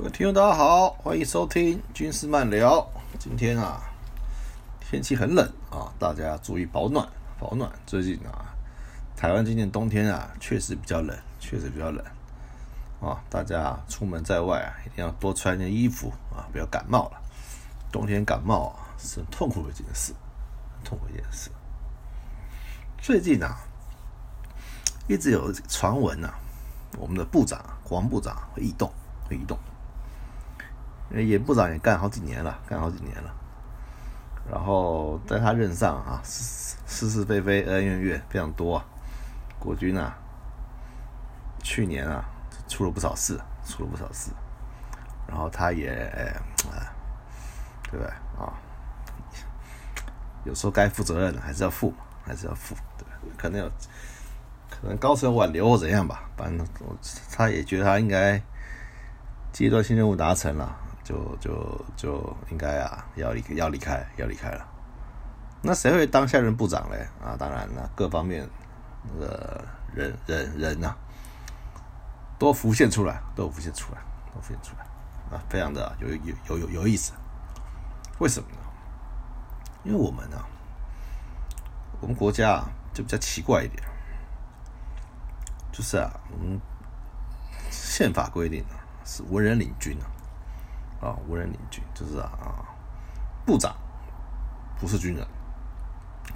各位听众，大家好，欢迎收听军事漫聊。今天啊，天气很冷啊，大家注意保暖，保暖。最近啊，台湾今年冬天啊，确实比较冷，确实比较冷啊。大家出门在外啊，一定要多穿件衣服啊，不要感冒了。冬天感冒啊，是很痛苦的一件事，痛苦一件事。最近啊，一直有传闻啊，我们的部长，国防部长会异动，会异动。严部长也干好几年了，干好几年了。然后在他任上啊，是是是非非、恩恩怨怨非常多啊。国军啊，去年啊出了不少事，出了不少事。然后他也，啊，对不对啊？有时候该负责任还是要负，还是要负，对可能有，可能高层挽留或怎样吧。反正他也觉得他应该阶段性任务达成了。就就就应该啊，要离要离开，要离开了。那谁会当下任部长嘞？啊，当然了，各方面的人人人呐，都浮现出来，都浮现出来，都浮现出来啊，非常的有有有有有意思。为什么呢？因为我们呢，我们国家啊，就比较奇怪一点，就是啊，我们宪法规定啊，是文人领军啊。啊，文人领军就是啊啊，部长不是军人，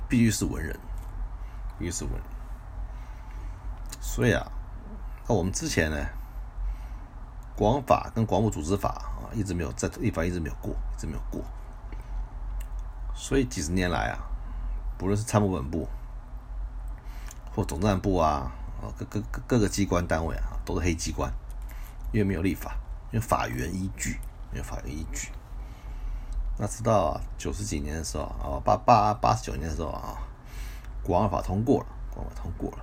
必须是文人，必须是文。所以啊，那我们之前呢，广法跟广武组织法啊，一直没有在立法，一直没有过，一直没有过。所以几十年来啊，不论是参谋本部或总战部啊，啊各各各各个机关单位啊，都是黑机关，因为没有立法，因为法源依据。没有法律依据。那直到九十几年的时候啊，八八八十九年的时候啊，国安法通过了，国安法通过了。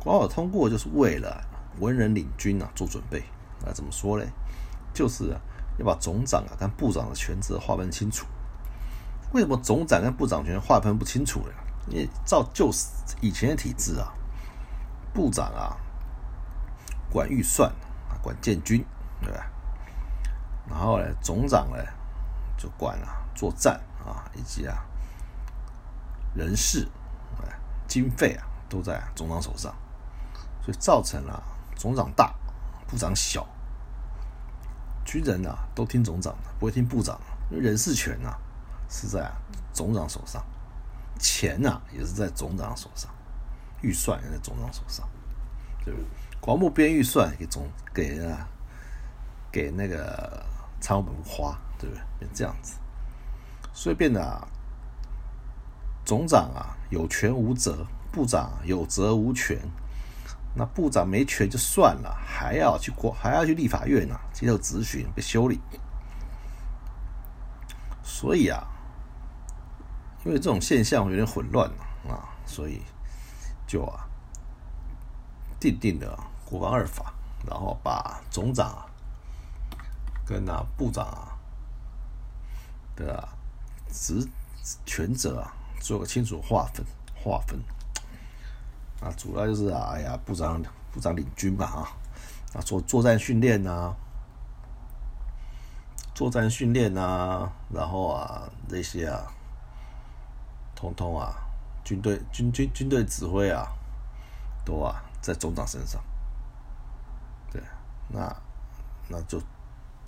国安法通过就是为了文人领军啊做准备。那怎么说呢？就是要把总长啊跟部长的权责划分清楚。为什么总长跟部长权划分不清楚呢？因为照旧以前的体制啊，部长啊管预算啊管建军，对吧？然后呢，总长呢就管了作战啊，以及啊人事、经费啊都在总长手上，所以造成了总长大，部长小。军人啊都听总长的，不会听部长，因为人事权呐是在总长手上，钱呐也是在总长手上，预算也在总长手上，对不对？国务编预算给总给啊给那个。参谋本部花，对不对？变这样子，所以变得啊，总长啊有权无责，部长有责无权。那部长没权就算了，还要去国，还要去立法院啊接受质询，被修理。所以啊，因为这种现象有点混乱啊，所以就啊定定的国防二法，然后把总长啊。跟啊部长啊的职权责啊做个清楚划分划分。啊，主要就是啊，哎呀，部长部长领军嘛啊，啊做作战训练呐，作战训练呐，然后啊这些啊，通通啊军队军军军队指挥啊，都啊在总长身上，对，那那就。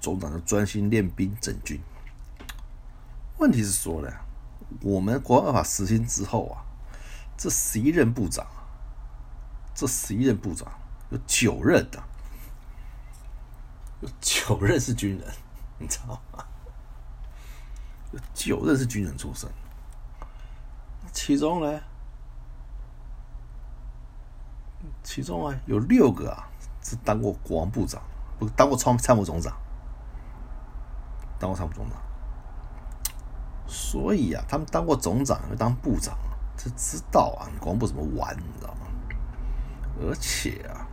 总长就专心练兵整军。问题是说呢，我们国安法实行之后啊，这十一任部长，这十一任部长有九任的，有九任是军人，你知道吗？有九任是军人出身，其中呢，其中啊有六个啊是当过国防部长，不当过参参谋总长。当过参谋总长，所以啊，他们当过总长，又当部长，就知道啊，国防部怎么玩，你知道吗？而且啊，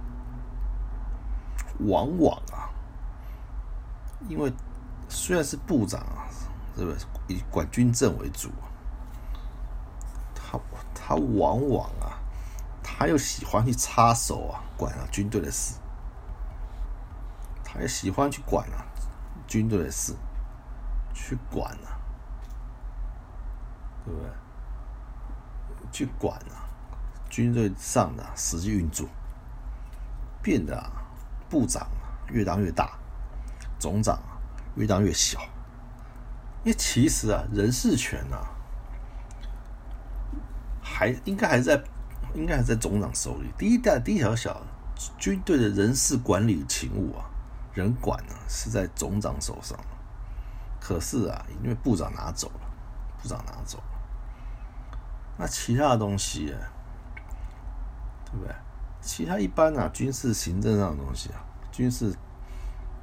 往往啊，因为虽然是部长啊，是不是以管军政为主，他他往往啊，他又喜欢去插手啊，管啊军队的事，他也喜欢去管啊军队的事，去管啊，对不对？去管啊军队上的实际运作，变得啊部长啊越当越大，总长啊越当越小。因为其实啊人事权啊还应该还在应该还在总长手里。第一大第一条小军队的人事管理勤务啊。人管呢是在总长手上，可是啊，因为部长拿走了，部长拿走了，那其他的东西，对不对？其他一般啊，军事行政上的东西啊，军事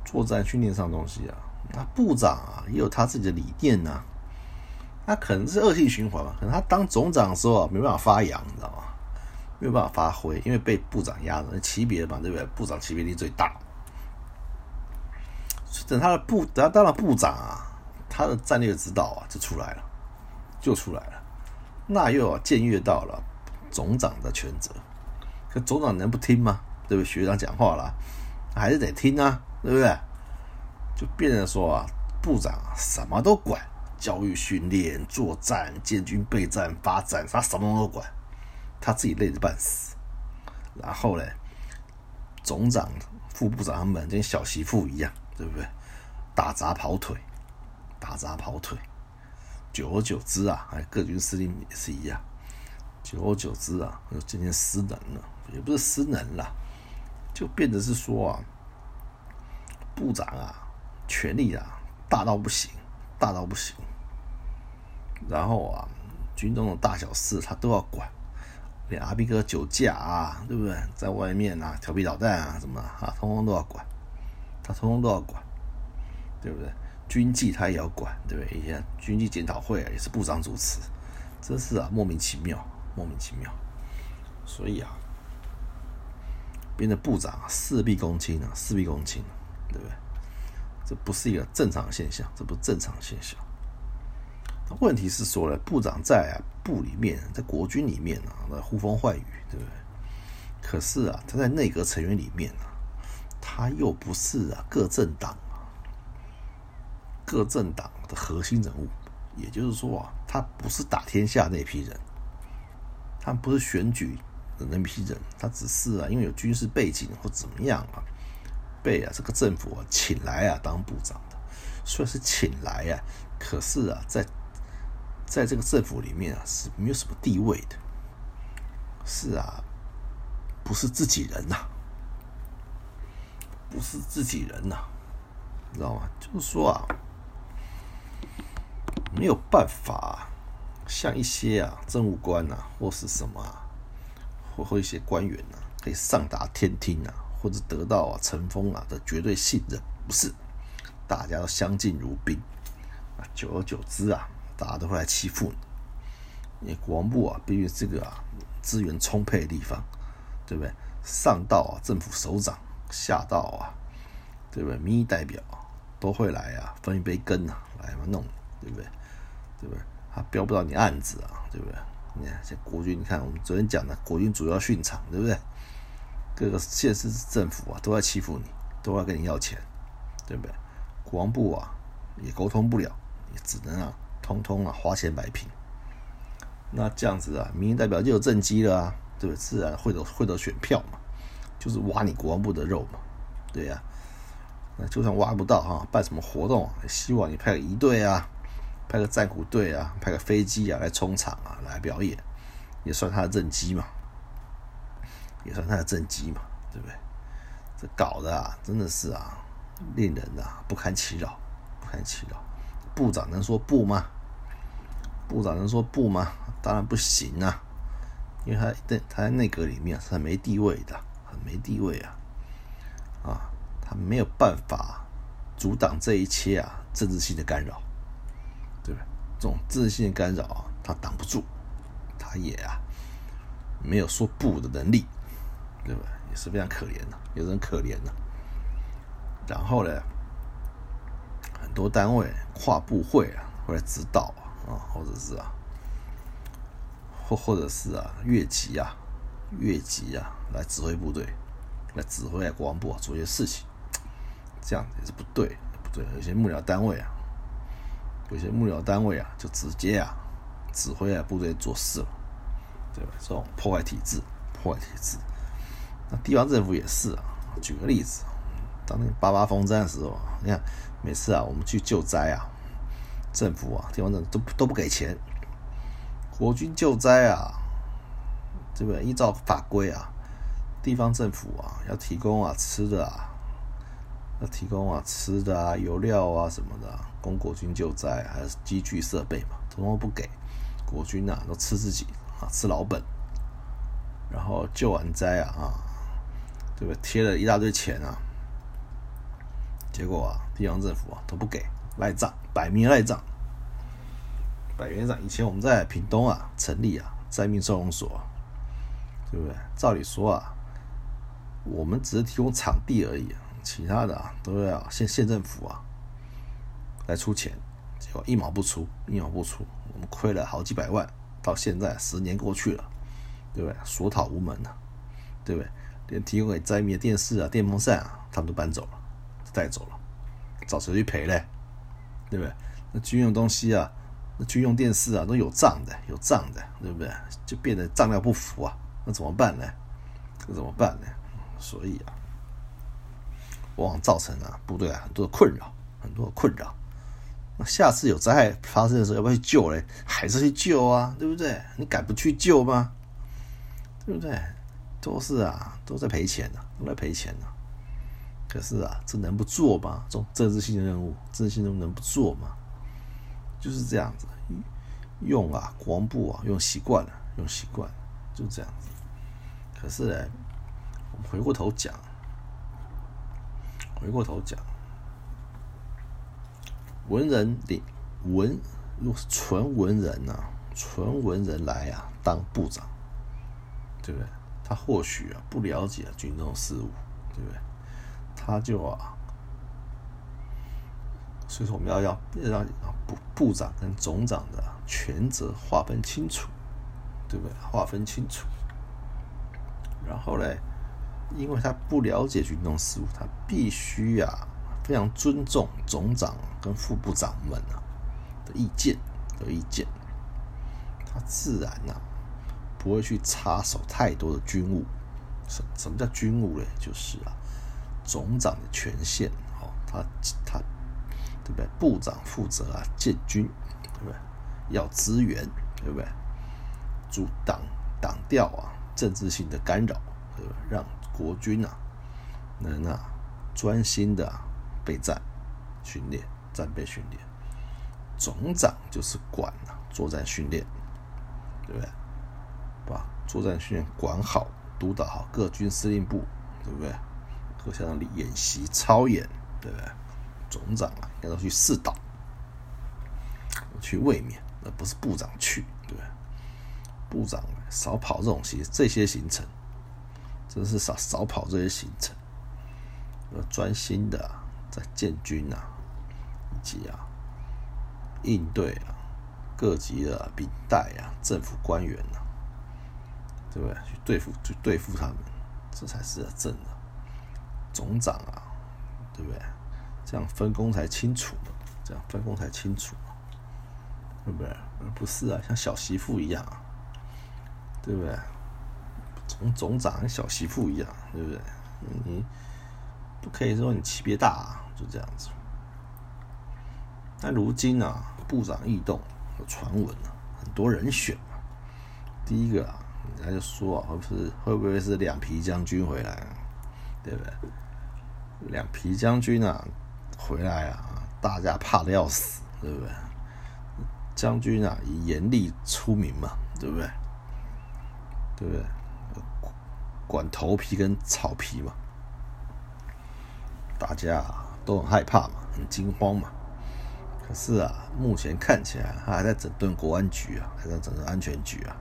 作战训练上的东西啊，那部长啊也有他自己的理念呐，他可能是恶性循环嘛，可能他当总长的时候啊没办法发扬，你知道吗？没有办法发挥，因为被部长压着，级别嘛，对不对？部长级别力最大。等他的部，等他当了部长啊，他的战略指导啊就出来了，就出来了。那又要僭越到了总长的权责，可总长能不听吗？对不对？学长讲话了，还是得听啊，对不对？就变成说啊，部长什么都管，教育训练、作战、建军备战、发展，他什么都管，他自己累得半死。然后呢，总长、副部长他们跟小媳妇一样。对不对？打杂跑腿，打杂跑腿，久而久之啊，哎，各军司令也是一样，久而久之啊，就渐渐失能了，也不是失能了，就变得是说啊，部长啊，权力啊大到不行，大到不行，然后啊，军中的大小事他都要管，连阿兵哥酒驾啊，对不对？在外面啊调皮捣蛋啊什么啊，通通都要管。他通通都要管，对不对？军纪他也要管，对不对？以前军纪检讨会啊，也是部长主持，真是啊，莫名其妙，莫名其妙。所以啊，变成部长啊，事必躬亲啊，事必躬亲，对不对？这不是一个正常现象，这不是正常现象。那问题是说呢，部长在啊部里面，在国军里面啊，那呼风唤雨，对不对？可是啊，他在内阁成员里面啊。他又不是啊，各政党，各政党的核心人物，也就是说啊，他不是打天下那批人，他不是选举的那批人，他只是啊，因为有军事背景或怎么样啊，被啊这个政府啊请来啊当部长的，虽然是请来啊，可是啊，在在这个政府里面啊是没有什么地位的，是啊，不是自己人呐。不是自己人呐，知道吗？就是说啊，没有办法像一些啊政务官呐，或是什么，或或一些官员呐，可以上达天听啊，或者得到啊陈封啊的绝对信任，不是，大家都相敬如宾啊，久而久之啊，大家都会来欺负你。你国防部啊，毕竟这个啊资源充沛的地方，对不对？上到啊政府首长。下到啊，对不对？民意代表都会来啊，分一杯羹啊，来嘛弄，对不对？对不对？他标不到你案子啊，对不对？你看，像国军，你看我们昨天讲的，国军主要训场，对不对？各个县市政府啊，都在欺负你，都要跟你要钱，对不对？国防部啊，也沟通不了，也只能啊，通通啊，花钱摆平。那这样子啊，民意代表就有政绩了啊，对不对？自然会得会得选票嘛。就是挖你国防部的肉嘛，对呀，那就算挖不到哈，办什么活动，希望你派个仪队啊，派个战虎队啊，派个飞机啊来充场啊，来表演，也算他的政绩嘛，也算他的政绩嘛，对不对？这搞的啊，真的是啊，令人啊不堪其扰，不堪其扰。部长能说不吗？部长能说不吗？当然不行啊，因为他在他在内阁里面是很没地位的。没地位啊，啊，他没有办法阻挡这一切啊，政治性的干扰，对不对？这种政治性的干扰啊，他挡不住，他也啊，没有说不的能力，对吧？也是非常可怜的，有人可怜的。然后呢，很多单位跨部会啊，或者指导啊，或者是啊，或或者是啊，越级啊。越级啊，来指挥部队，来指挥啊国防部做一些事情，这样也是不对，不对。有些幕僚单位啊，有些幕僚单位啊，就直接啊指挥啊部队做事了，对吧？这种破坏体制，破坏体制。那地方政府也是啊。举个例子，当年八八风灾的时候，你看每次啊我们去救灾啊，政府啊地方政府都都不给钱，国军救灾啊，这个？依照法规啊，地方政府啊要提供啊吃的啊。要提供啊吃的啊油料啊什么的，供国军救灾，还是机具设备嘛，统统不给。国军啊都吃自己啊，吃老本。然后救完灾啊啊，对不对？贴了一大堆钱啊，结果啊，地方政府啊都不给，赖账，摆明赖账。摆明账。以前我们在屏东啊成立啊灾民收容所，对不对？照理说啊，我们只是提供场地而已。其他的啊，都要县县政府啊来出钱，结果一毛不出，一毛不出，我们亏了好几百万。到现在十年过去了，对不对？索讨无门了，对不对？连提供给灾民的电视啊、电风扇啊，他们都搬走了，带走了，找谁去赔嘞？对不对？那军用东西啊，那军用电视啊，都有账的，有账的，对不对？就变得账料不符啊，那怎么办呢？那怎么办呢？所以啊。往往造成啊部队啊很多的困扰，很多的困扰。那下次有灾害发生的时候，要不要去救嘞？还是去救啊，对不对？你敢不去救吗？对不对？都是啊，都在赔钱呢，都在赔钱呢。可是啊，这能不做吗？这种政治性的任务，政治性任务能不做吗？就是这样子，用啊，国防部啊，用习惯了，用习惯，就这样子。可是呢，我们回过头讲。回过头讲，文人的文，如果是纯文人呐，纯文人来啊当部长，对不对？他或许啊不了解军中事务，对不对？他就啊，所以说我们要要让部部长跟总长的权责划分清楚，对不对？划分清楚，然后嘞。因为他不了解军中事务，他必须啊非常尊重总长跟副部长们啊的意见的意见，他自然呐不会去插手太多的军务。什什么叫军务嘞？就是啊总长的权限哦，他他对不对？部长负责啊建军，对不对？要资源，对不对？阻挡挡掉啊政治性的干扰，对吧？让国军啊，能啊专心的备战训练、战备训练。总长就是管啊作战训练，对不对？把作战训练管好，督导好各军司令部，对不对？各项演习操演，对不对？总长啊，要去试导，去卫冕，而不是部长去，部长少跑这种行这些行程。真是少少跑这些行程，要专心的在建军啊，以及啊应对啊各级的兵带啊政府官员啊，对不对？去对付去对付他们，这才是正的总长啊，对不对？这样分工才清楚嘛，这样分工才清楚嘛，对不对？而不是啊，像小媳妇一样啊，对不对？总总长小媳妇一样，对不对？你不可以说你级别大，啊就这样子。但如今啊，部长异动，有传闻啊，很多人选嘛。第一个啊，人家就说啊，会不会会不会是两皮将军回来？对不对？两皮将军啊，回来啊，大家怕的要死，对不对？将军啊，以严厉出名嘛，对不对？对不对？管头皮跟草皮嘛，大家都很害怕嘛，很惊慌嘛。可是啊，目前看起来他还在整顿国安局啊，还在整顿安全局啊。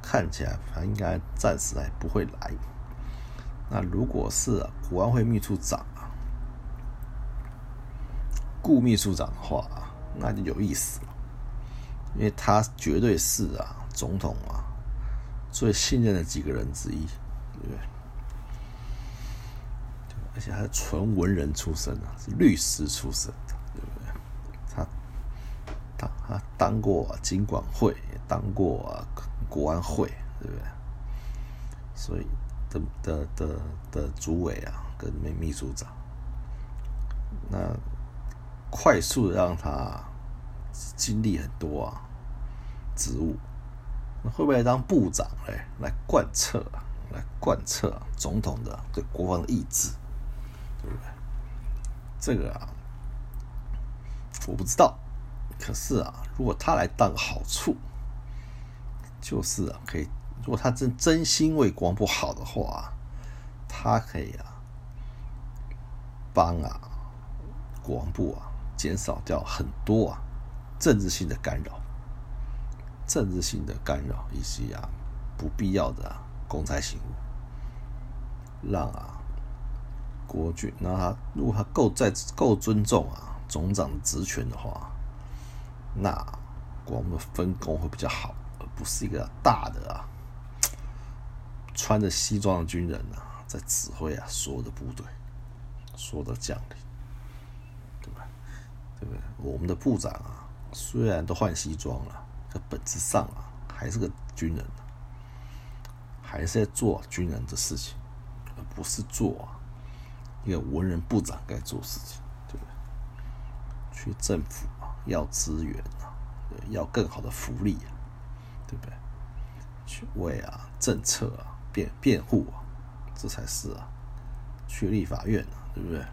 看起来他应该暂时还不会来。那如果是国安会秘书长啊，顾秘书长的话，那就有意思了，因为他绝对是啊，总统啊。最信任的几个人之一，对不对？而且还是纯文人出身啊，是律师出身的，对不对？他他他当过经管会，也当过国安会，对不对？所以的的的的主委啊，跟秘秘书长，那快速的让他经历很多啊职务，那会不会当部长嘞？来贯彻，来贯彻总统的对国防的意志？对不对？这个啊，我不知道。可是啊，如果他来当好处，就是啊，可以。如果他真真心为国防部好的话，他可以啊，帮啊国防部啊减少掉很多啊政治性的干扰、政治性的干扰以及啊不必要的公差行为，让啊。国军，那他如果他够在够尊重啊总长的职权的话，那我们的分工会比较好，而不是一个大的啊穿着西装的军人啊在指挥啊所有的部队，所有的将领，对吧？对不对？我们的部长啊，虽然都换西装了，这本质上啊还是个军人，还是在做军人的事情，而不是做啊。一个文人部长该做事情，对不对？去政府啊，要资源啊，要更好的福利啊，对不对？去为啊政策啊辩辩护啊，这才是啊。去立法院啊，对不对？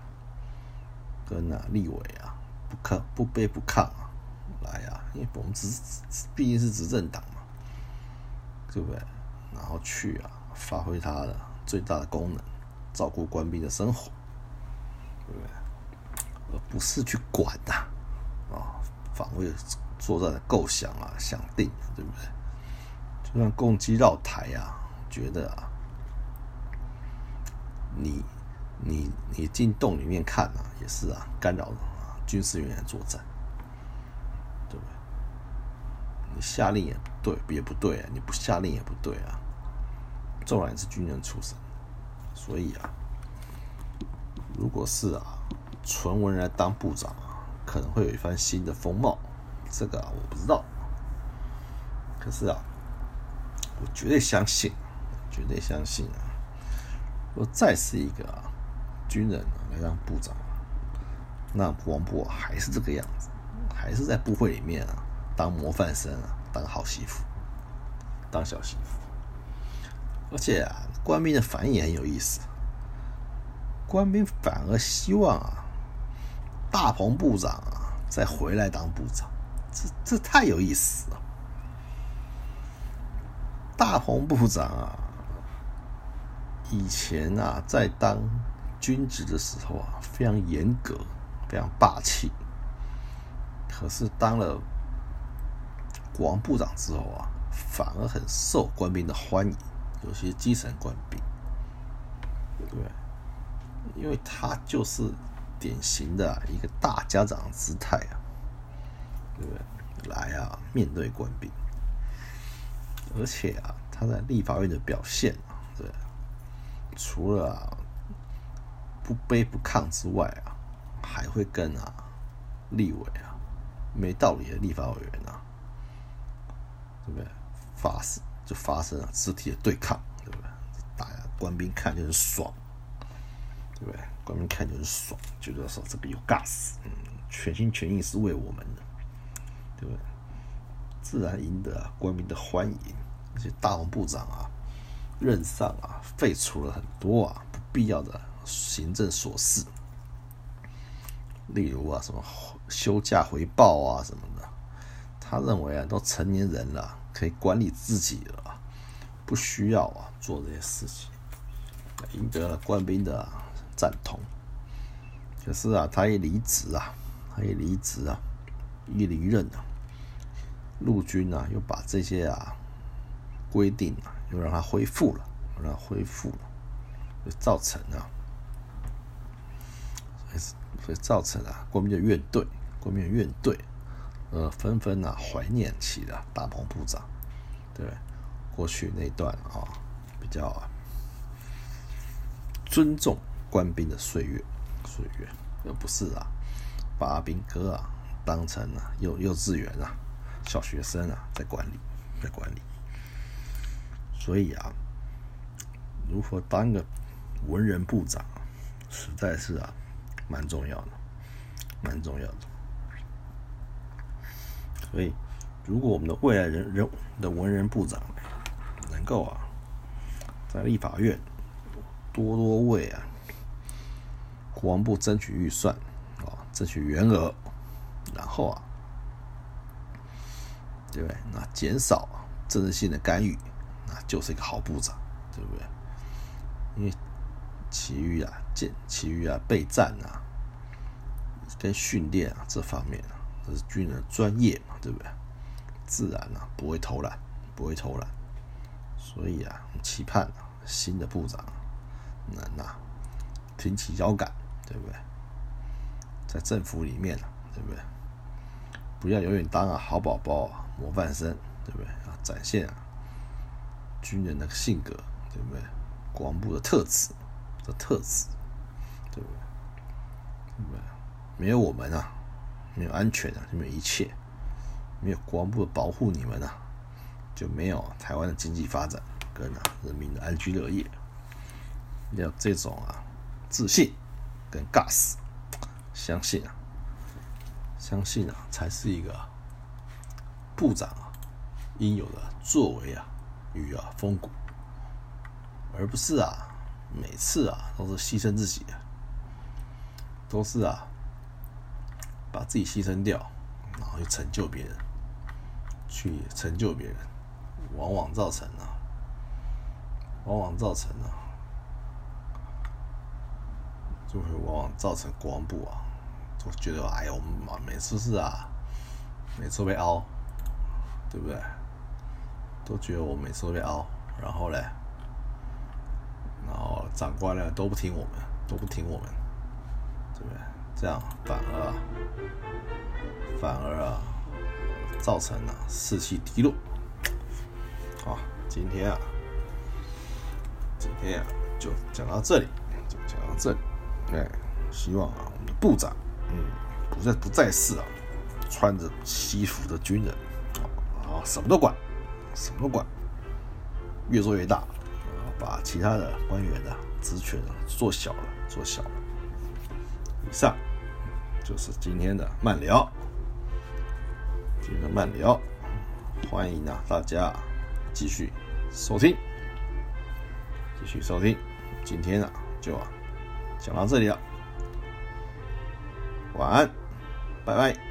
跟啊立委啊不抗不卑不亢啊，来啊，因为我们执毕竟是执政党嘛，对不对？然后去啊发挥它的最大的功能，照顾官兵的生活。对不对？而不是去管呐，啊，防卫作战的构想啊、想定，对不对？就算攻击绕台啊，觉得啊，你你你进洞里面看啊，也是啊，干扰啊军事人员作战，对不对？你下令也不对，也不对啊，你不下令也不对啊，纵然是军人出身，所以啊。如果是啊，纯文人当部长啊，可能会有一番新的风貌。这个，我不知道。可是啊，我绝对相信，绝对相信啊，如果再是一个军人来当部长，那王部还是这个样子，还是在部会里面啊当模范生啊，当好媳妇，当小媳妇。而且啊，官兵的反应很有意思。官兵反而希望啊，大鹏部长啊再回来当部长，这这太有意思了。大鹏部长啊，以前啊在当军职的时候啊非常严格，非常霸气。可是当了国防部长之后啊，反而很受官兵的欢迎，有些基层官兵，对。因为他就是典型的一个大家长姿态啊，对？来啊，面对官兵，而且啊，他在立法院的表现啊，对，除了不卑不亢之外啊，还会跟啊立委啊没道理的立法委员啊，对不对？发生就发生了肢体的对抗，对不对？打官兵看就是爽。对不对？官兵看就是爽，觉得说这个有 gas，嗯，全心全意是为我们的，对不对？自然赢得官兵的欢迎。而且大王部长啊，任上啊，废除了很多啊不必要的行政琐事，例如啊，什么休假回报啊什么的。他认为啊，都成年人了，可以管理自己了，不需要啊做这些事情，赢得了官兵的。赞同，可是啊，他一离职啊，他一离职啊，一离任啊，陆军啊又把这些啊规定啊又让他恢复了，让他恢复了，就造成啊，所以所以造成啊，官兵的怨怼，官兵的怨怼，呃，纷纷啊怀念起了大鹏部长，对，过去那段啊比较尊重。官兵的岁月，岁月，而不是啊，把兵哥啊当成啊幼幼稚园啊小学生啊在管理，在管理。所以啊，如何当个文人部长，实在是啊蛮重要的，蛮重要的。所以，如果我们的未来人人的文人部长能够啊，在立法院多多为啊国防部争取预算啊，争取员额，然后啊，对不对？那减少政治性的干预。那就是一个好部长，对不对？因为其余啊，建其余啊，备战啊，跟训练啊这方面啊，这是军人专业嘛，对不对？自然啊，不会偷懒，不会偷懒。所以啊，期盼啊，新的部长能啊，挺起腰杆，对不对？在政府里面啊，对不对？不要永远当啊好宝宝，模范生，对不对？啊，展现啊。军人的性格，对不对？国防部的特质，的特质，对不对？对不对？没有我们啊，没有安全啊，就没有一切；没有国防部的保护，你们啊，就没有台湾的经济发展跟啊人民的安居乐业。要这种啊自信跟 gas，相信啊，相信啊，才是一个部长啊应有的作为啊。与啊风骨，而不是啊每次啊都是牺牲自己啊，都是啊把自己牺牲掉，然后去成就别人，去成就别人，往往造成啊，往往造成啊，就会往往造成国防部啊，就觉得哎呀，我们每次是啊，每次被凹，对不对？都觉得我每次都被凹，然后嘞，然后长官呢都不听我们，都不听我们，这样反而反而啊，造成了士气低落。好，今天啊，今天啊就讲到这里，就讲到这里。哎，希望啊，我们的部长，嗯，不再不再是啊，穿着西服的军人，啊，什么都管。什么都管，越做越大，把其他的官员的职权啊做小了，做小了。以上就是今天的慢聊，今天的慢聊，欢迎啊大家继续收听，继续收听。今天呢就讲到这里了，晚安，拜拜。